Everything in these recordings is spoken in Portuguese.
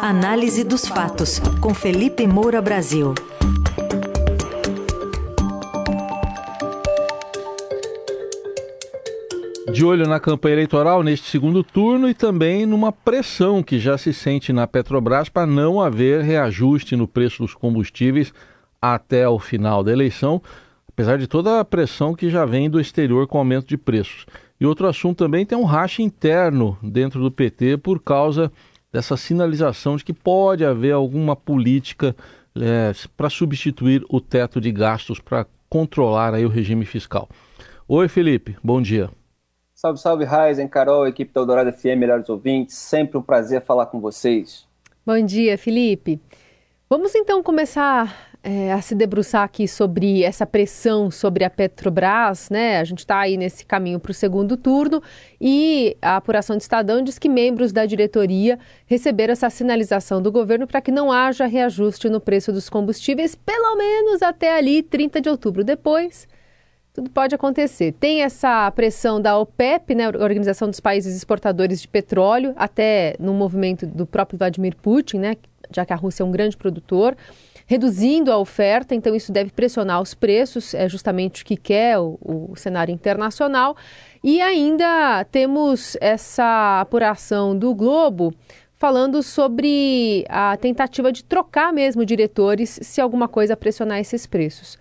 Análise dos fatos, com Felipe Moura Brasil. De olho na campanha eleitoral neste segundo turno e também numa pressão que já se sente na Petrobras para não haver reajuste no preço dos combustíveis até o final da eleição, apesar de toda a pressão que já vem do exterior com aumento de preços. E outro assunto também tem um racha interno dentro do PT por causa dessa sinalização de que pode haver alguma política é, para substituir o teto de gastos para controlar aí o regime fiscal. Oi, Felipe, bom dia. Salve, salve, Raizen, Carol, equipe da Eldorado FM, melhores ouvintes. Sempre um prazer falar com vocês. Bom dia, Felipe. Vamos então começar é, a se debruçar aqui sobre essa pressão sobre a Petrobras, né? A gente está aí nesse caminho para o segundo turno e a apuração de Estadão diz que membros da diretoria receberam essa sinalização do governo para que não haja reajuste no preço dos combustíveis, pelo menos até ali 30 de outubro. Depois, tudo pode acontecer. Tem essa pressão da OPEP, né, Organização dos Países Exportadores de Petróleo, até no movimento do próprio Vladimir Putin, né, já que a Rússia é um grande produtor reduzindo a oferta, então isso deve pressionar os preços, é justamente o que quer o, o cenário internacional. E ainda temos essa apuração do Globo falando sobre a tentativa de trocar mesmo diretores se alguma coisa pressionar esses preços.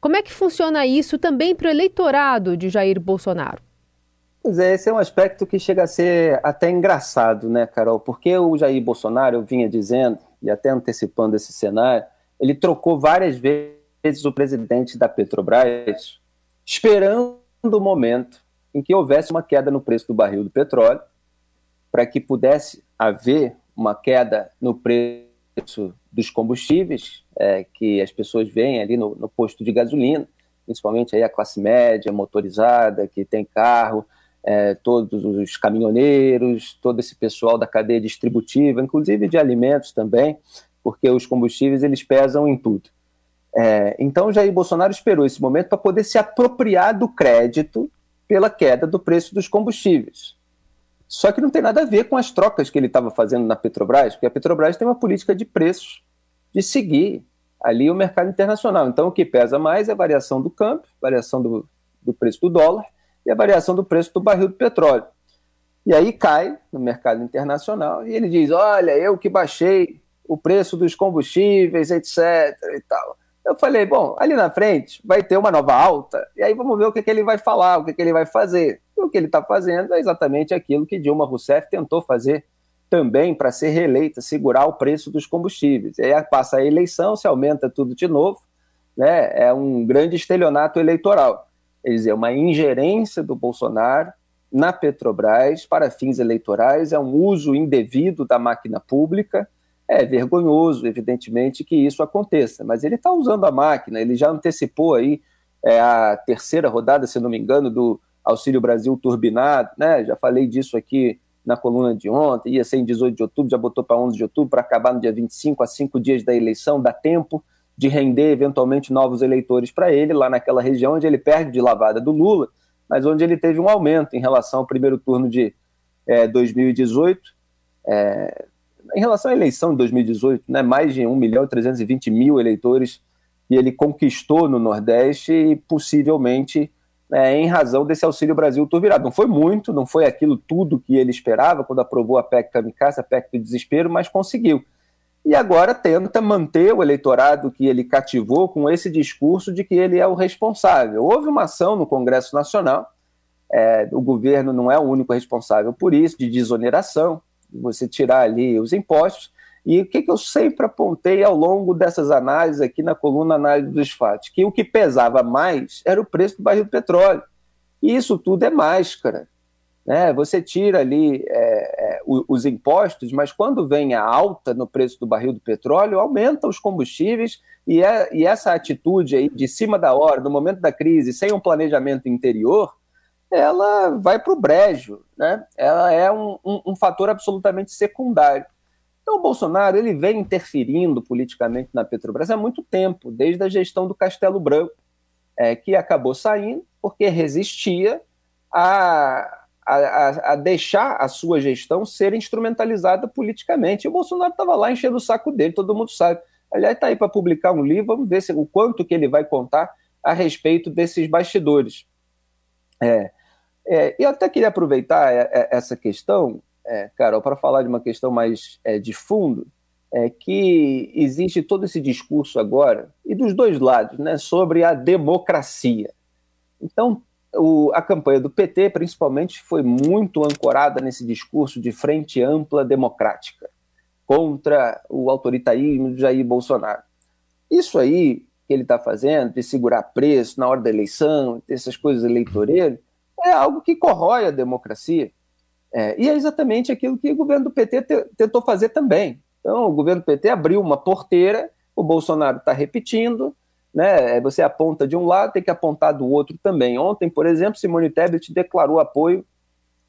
Como é que funciona isso também para o eleitorado de Jair Bolsonaro? Pois é, esse é um aspecto que chega a ser até engraçado, né, Carol? Porque o Jair Bolsonaro, vinha dizendo, e até antecipando esse cenário, ele trocou várias vezes o presidente da Petrobras, esperando o momento em que houvesse uma queda no preço do barril do petróleo, para que pudesse haver uma queda no preço dos combustíveis, é, que as pessoas veem ali no, no, posto de gasolina, principalmente aí a classe média, motorizada, que tem carro, é, todos os caminhoneiros, todo esse pessoal da cadeia distributiva, inclusive de alimentos também, porque os combustíveis eles pesam em tudo. É, então Jair Bolsonaro esperou esse momento para poder se apropriar do crédito pela queda do preço dos combustíveis. Só que não tem nada a ver com as trocas que ele estava fazendo na Petrobras, porque a Petrobras tem uma política de preços de seguir ali o mercado internacional. Então o que pesa mais é a variação do câmbio, variação do, do preço do dólar e a variação do preço do barril do petróleo. E aí cai no mercado internacional e ele diz: Olha, eu que baixei o preço dos combustíveis, etc. e tal. Eu falei, bom, ali na frente vai ter uma nova alta, e aí vamos ver o que, que ele vai falar, o que, que ele vai fazer. E o que ele está fazendo é exatamente aquilo que Dilma Rousseff tentou fazer também para ser reeleita, segurar o preço dos combustíveis. E aí passa a eleição, se aumenta tudo de novo, né? é um grande estelionato eleitoral. Quer dizer, uma ingerência do Bolsonaro na Petrobras para fins eleitorais, é um uso indevido da máquina pública, é vergonhoso, evidentemente, que isso aconteça, mas ele está usando a máquina, ele já antecipou aí é, a terceira rodada, se não me engano, do Auxílio Brasil turbinado, né? Já falei disso aqui na coluna de ontem, ia ser em 18 de outubro, já botou para 11 de outubro, para acabar no dia 25, a cinco dias da eleição, dá tempo de render eventualmente novos eleitores para ele, lá naquela região onde ele perde de lavada do Lula, mas onde ele teve um aumento em relação ao primeiro turno de é, 2018. É, em relação à eleição de 2018, né, mais de 1 milhão e 320 mil eleitores que ele conquistou no Nordeste e possivelmente é, em razão desse Auxílio Brasil turbinado. Não foi muito, não foi aquilo tudo que ele esperava quando aprovou a PEC Kamikaze, a PEC do desespero, mas conseguiu. E agora tenta manter o eleitorado que ele cativou com esse discurso de que ele é o responsável. Houve uma ação no Congresso Nacional, é, o governo não é o único responsável por isso, de desoneração, você tirar ali os impostos. E o que, que eu sempre apontei ao longo dessas análises aqui na coluna Análise dos Fatos? Que o que pesava mais era o preço do barril do petróleo. E isso tudo é máscara. Né? Você tira ali é, é, os impostos, mas quando vem a alta no preço do barril do petróleo, aumenta os combustíveis e, é, e essa atitude aí de cima da hora, no momento da crise, sem um planejamento interior, ela vai para o brejo, né? ela é um, um, um, fator absolutamente secundário. Então, o Bolsonaro ele vem interferindo politicamente na Petrobras há muito tempo, desde a gestão do Castelo Branco, é, que acabou saindo porque resistia a, a, a, deixar a sua gestão ser instrumentalizada politicamente. E o Bolsonaro estava lá enchendo o saco dele, todo mundo sabe. Aliás, está aí para publicar um livro, vamos ver se, o quanto que ele vai contar a respeito desses bastidores. É, é, eu até queria aproveitar é, é, essa questão, é, Carol, para falar de uma questão mais é, de fundo, é que existe todo esse discurso agora, e dos dois lados, né, sobre a democracia. Então, o, a campanha do PT, principalmente, foi muito ancorada nesse discurso de frente ampla democrática contra o autoritarismo de Jair Bolsonaro. Isso aí que ele está fazendo, de segurar preço na hora da eleição, essas coisas eleitoreiras, é algo que corrói a democracia. É, e é exatamente aquilo que o governo do PT te, tentou fazer também. Então, o governo do PT abriu uma porteira, o Bolsonaro está repetindo, né? Você aponta de um lado, tem que apontar do outro também. Ontem, por exemplo, Simone Tebet declarou apoio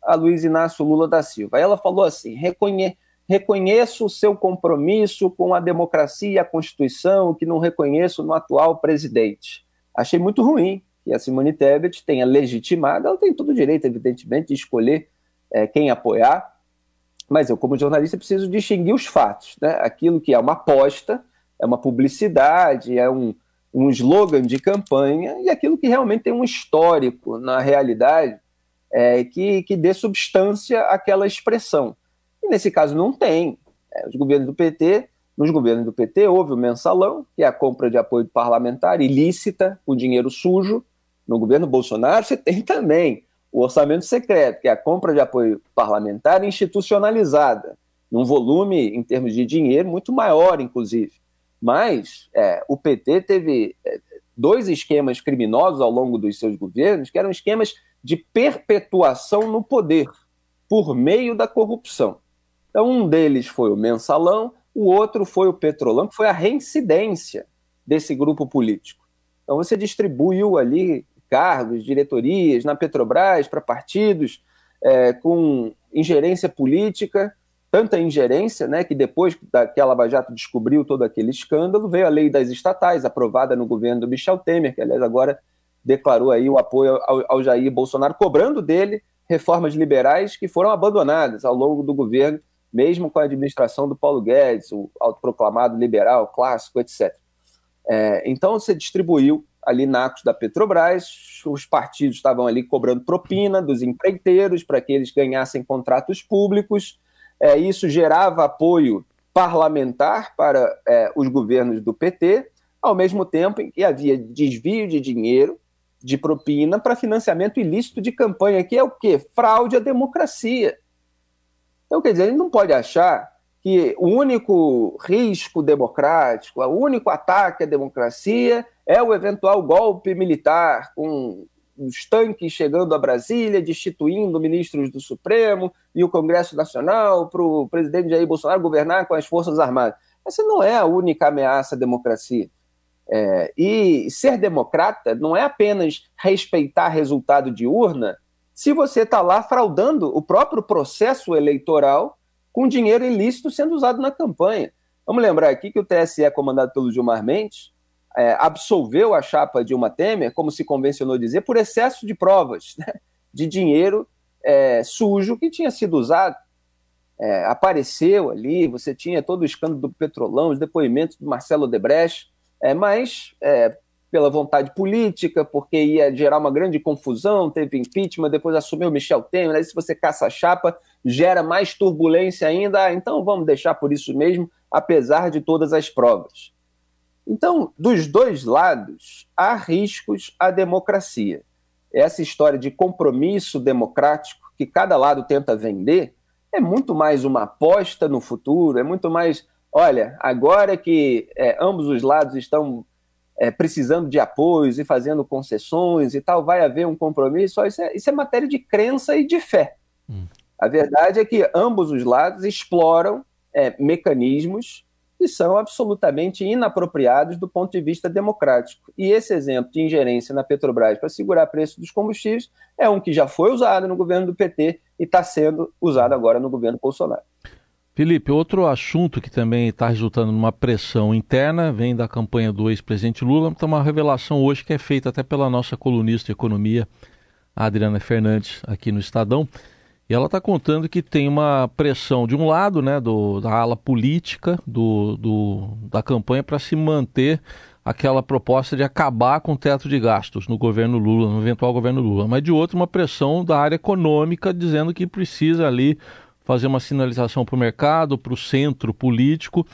a Luiz Inácio Lula da Silva. Ela falou assim: reconhe reconheço o seu compromisso com a democracia e a Constituição, que não reconheço no atual presidente. Achei muito ruim que a Simone Tebet tenha legitimado, ela tem todo o direito, evidentemente, de escolher é, quem apoiar, mas eu, como jornalista, preciso distinguir os fatos. Né? Aquilo que é uma aposta, é uma publicidade, é um, um slogan de campanha, e aquilo que realmente tem um histórico na realidade é, que, que dê substância àquela expressão. E nesse caso não tem. É, os governos do PT, nos governos do PT houve o mensalão, que é a compra de apoio parlamentar ilícita, o dinheiro sujo. No governo Bolsonaro você tem também o orçamento secreto, que é a compra de apoio parlamentar institucionalizada, num volume, em termos de dinheiro, muito maior, inclusive. Mas é, o PT teve é, dois esquemas criminosos ao longo dos seus governos, que eram esquemas de perpetuação no poder, por meio da corrupção. Então, um deles foi o mensalão, o outro foi o petrolão, que foi a reincidência desse grupo político. Então, você distribuiu ali cargos, diretorias na Petrobras para partidos é, com ingerência política, tanta ingerência, né, que depois que a Lava Jato descobriu todo aquele escândalo, veio a lei das estatais, aprovada no governo do Michel Temer, que aliás agora declarou aí o apoio ao, ao Jair Bolsonaro, cobrando dele reformas liberais que foram abandonadas ao longo do governo mesmo com a administração do Paulo Guedes, o autoproclamado liberal, clássico, etc. É, então você distribuiu ali nacos da Petrobras, os partidos estavam ali cobrando propina dos empreiteiros para que eles ganhassem contratos públicos, é, isso gerava apoio parlamentar para é, os governos do PT, ao mesmo tempo em que havia desvio de dinheiro, de propina, para financiamento ilícito de campanha, que é o quê? Fraude à democracia. Então, quer dizer, a gente não pode achar que o único risco democrático, o único ataque à democracia é o eventual golpe militar, com os tanques chegando a Brasília, destituindo ministros do Supremo e o Congresso Nacional para o presidente Jair Bolsonaro governar com as Forças Armadas. Essa não é a única ameaça à democracia. É, e ser democrata não é apenas respeitar resultado de urna se você está lá fraudando o próprio processo eleitoral com dinheiro ilícito sendo usado na campanha. Vamos lembrar aqui que o TSE, comandado pelo Gilmar Mendes, é, absolveu a chapa Dilma Temer, como se convencionou dizer, por excesso de provas né, de dinheiro é, sujo que tinha sido usado. É, apareceu ali, você tinha todo o escândalo do Petrolão, os depoimentos do Marcelo Debrecht, é, mas é, pela vontade política, porque ia gerar uma grande confusão, teve impeachment, depois assumiu Michel Temer, aí se você caça a chapa, gera mais turbulência ainda, ah, então vamos deixar por isso mesmo, apesar de todas as provas. Então, dos dois lados, há riscos à democracia. Essa história de compromisso democrático que cada lado tenta vender é muito mais uma aposta no futuro, é muito mais, olha, agora que é, ambos os lados estão é, precisando de apoios e fazendo concessões e tal, vai haver um compromisso. Isso é, isso é matéria de crença e de fé. Hum. A verdade é que ambos os lados exploram é, mecanismos que são absolutamente inapropriados do ponto de vista democrático. E esse exemplo de ingerência na Petrobras para segurar preço dos combustíveis é um que já foi usado no governo do PT e está sendo usado agora no governo Bolsonaro. Felipe, outro assunto que também está resultando numa pressão interna vem da campanha do ex-presidente Lula. Então, uma revelação hoje que é feita até pela nossa colunista de economia, Adriana Fernandes, aqui no Estadão. E ela está contando que tem uma pressão de um lado, né, do, da ala política do, do da campanha para se manter aquela proposta de acabar com o teto de gastos no governo Lula, no eventual governo Lula, mas de outro uma pressão da área econômica dizendo que precisa ali fazer uma sinalização para o mercado, para o centro político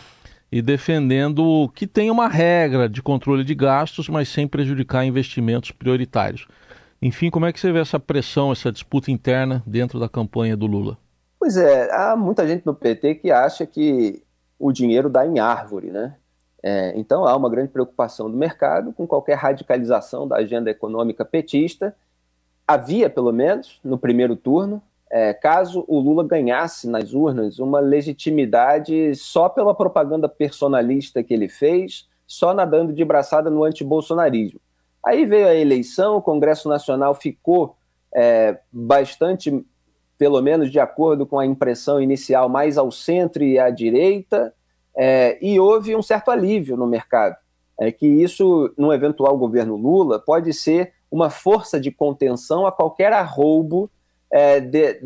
e defendendo que tem uma regra de controle de gastos, mas sem prejudicar investimentos prioritários. Enfim, como é que você vê essa pressão, essa disputa interna dentro da campanha do Lula? Pois é, há muita gente no PT que acha que o dinheiro dá em árvore, né? É, então há uma grande preocupação do mercado com qualquer radicalização da agenda econômica petista. Havia, pelo menos, no primeiro turno, é, caso o Lula ganhasse nas urnas uma legitimidade só pela propaganda personalista que ele fez, só nadando de braçada no antibolsonarismo. Aí veio a eleição, o Congresso Nacional ficou é, bastante, pelo menos de acordo com a impressão inicial, mais ao centro e à direita, é, e houve um certo alívio no mercado. É que isso, num eventual governo Lula, pode ser uma força de contenção a qualquer arroubo é, de,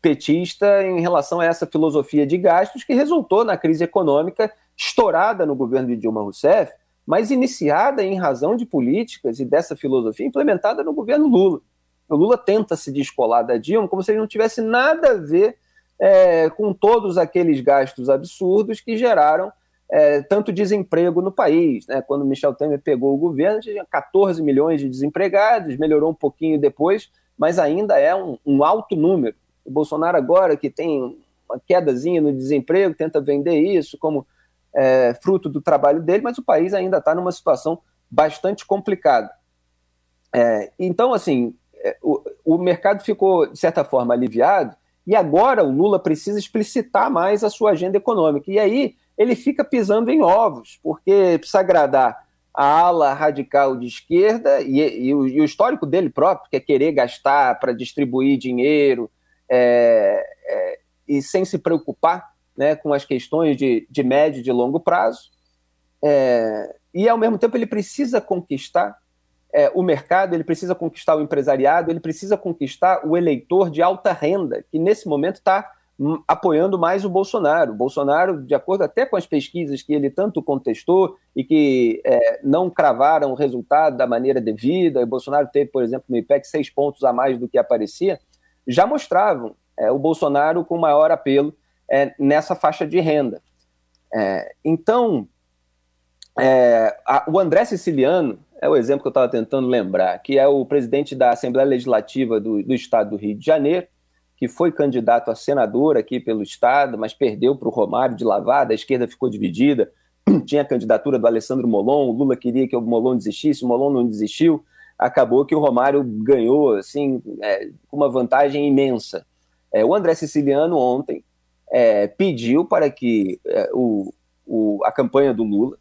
petista em relação a essa filosofia de gastos que resultou na crise econômica estourada no governo de Dilma Rousseff, mas iniciada em razão de políticas e dessa filosofia implementada no governo Lula. O Lula tenta se descolar da Dilma como se ele não tivesse nada a ver é, com todos aqueles gastos absurdos que geraram é, tanto desemprego no país. Né? Quando Michel Temer pegou o governo, tinha 14 milhões de desempregados, melhorou um pouquinho depois, mas ainda é um, um alto número. O Bolsonaro agora, que tem uma quedazinha no desemprego, tenta vender isso como é, fruto do trabalho dele, mas o país ainda está numa situação bastante complicada. É, então, assim, é, o, o mercado ficou, de certa forma, aliviado, e agora o Lula precisa explicitar mais a sua agenda econômica. E aí ele fica pisando em ovos, porque precisa agradar a ala radical de esquerda e, e, o, e o, histórico dele próprio, que é querer gastar para distribuir dinheiro é, é, e sem se preocupar né, com as questões de, de médio e de longo prazo. É, e, ao mesmo tempo, ele precisa conquistar é, o mercado, ele precisa conquistar o empresariado, ele precisa conquistar o eleitor de alta renda, que nesse momento está apoiando mais o Bolsonaro. O Bolsonaro, de acordo até com as pesquisas que ele tanto contestou e que é, não cravaram o resultado da maneira devida, o Bolsonaro teve, por exemplo, no IPEC seis pontos a mais do que aparecia, já mostravam é, o Bolsonaro com maior apelo é, nessa faixa de renda. É, então, é, a, o André Siciliano é o exemplo que eu estava tentando lembrar, que é o presidente da Assembleia Legislativa do, do Estado do Rio de Janeiro, que foi candidato a senador aqui pelo Estado, mas perdeu para o Romário de lavada, a esquerda ficou dividida, tinha a candidatura do Alessandro Molon, o Lula queria que o Molon desistisse, o Molon não desistiu, acabou que o Romário ganhou, assim, é, com uma vantagem imensa. É, o André Siciliano ontem é, pediu para que é, o, o, a campanha do Lula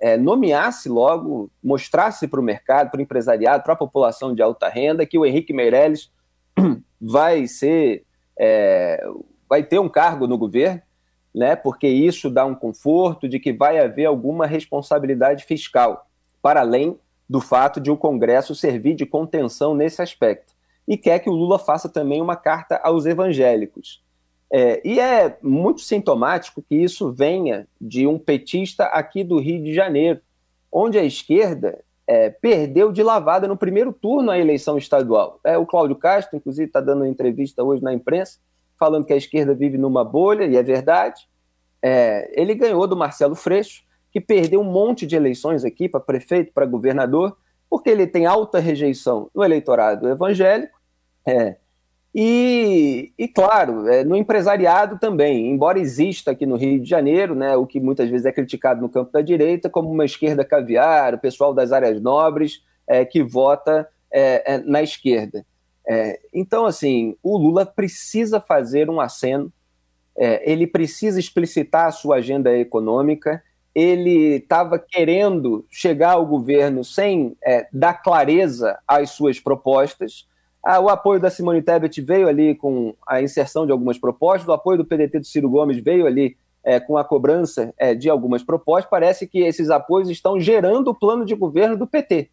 é, nomeasse logo, mostrasse para o mercado, para o empresariado, para a população de alta renda, que o Henrique Meirelles vai ser, é, vai ter um cargo no governo, né, porque isso dá um conforto de que vai haver alguma responsabilidade fiscal, para além do fato de o Congresso servir de contenção nesse aspecto. E quer que o Lula faça também uma carta aos evangélicos, é, e é muito sintomático que isso venha de um petista aqui do Rio de Janeiro, onde a esquerda é, perdeu de lavada no primeiro turno a eleição estadual. É, o Cláudio Castro, inclusive, está dando entrevista hoje na imprensa, falando que a esquerda vive numa bolha, e é verdade. É, ele ganhou do Marcelo Freixo, que perdeu um monte de eleições aqui para prefeito, para governador, porque ele tem alta rejeição no eleitorado evangélico. É, e, e claro, é, no empresariado também, embora exista aqui no Rio de Janeiro, né, o que muitas vezes é criticado no campo da direita, como uma esquerda caviar, o pessoal das áreas nobres é, que vota é, é na esquerda. É, então, assim, o Lula precisa fazer um aceno, é, ele precisa explicitar a sua agenda econômica, ele estava querendo chegar ao governo sem dar clareza às suas propostas, o apoio da Simone Tebet veio ali com a inserção de algumas propostas, o apoio do PDT do Ciro Gomes veio ali é, com a cobrança é, de algumas propostas. Parece que esses apoios estão gerando o plano de governo do PT,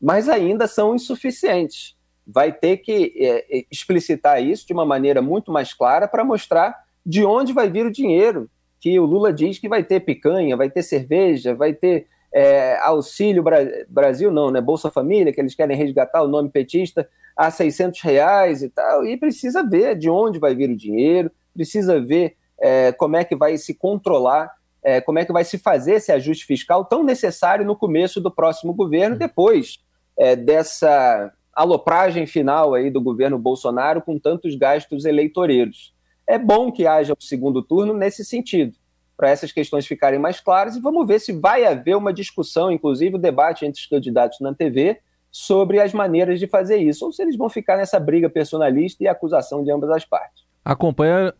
mas ainda são insuficientes. vai ter que é, é, explicitar isso de uma maneira muito mais clara para mostrar de onde vai vir o dinheiro. Que o Lula diz que vai ter picanha, vai ter cerveja, vai ter é, auxílio Brasil, não, né? Bolsa Família, que eles querem resgatar o nome petista a 600 reais e tal. E precisa ver de onde vai vir o dinheiro, precisa ver é, como é que vai se controlar, é, como é que vai se fazer esse ajuste fiscal tão necessário no começo do próximo governo, depois é, dessa alopragem final aí do governo Bolsonaro com tantos gastos eleitoreiros. É bom que haja o segundo turno nesse sentido, para essas questões ficarem mais claras e vamos ver se vai haver uma discussão, inclusive o debate entre os candidatos na TV, sobre as maneiras de fazer isso, ou se eles vão ficar nessa briga personalista e acusação de ambas as partes. Acompanhar,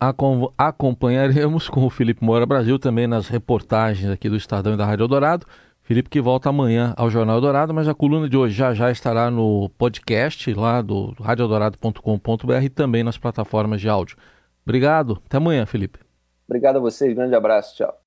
acompanharemos com o Felipe Moura Brasil também nas reportagens aqui do Estadão e da Rádio Eldorado. Felipe que volta amanhã ao Jornal Dourado, mas a coluna de hoje já já estará no podcast lá do radioeldorado.com.br e também nas plataformas de áudio. Obrigado, até amanhã, Felipe. Obrigado a vocês, grande abraço, tchau.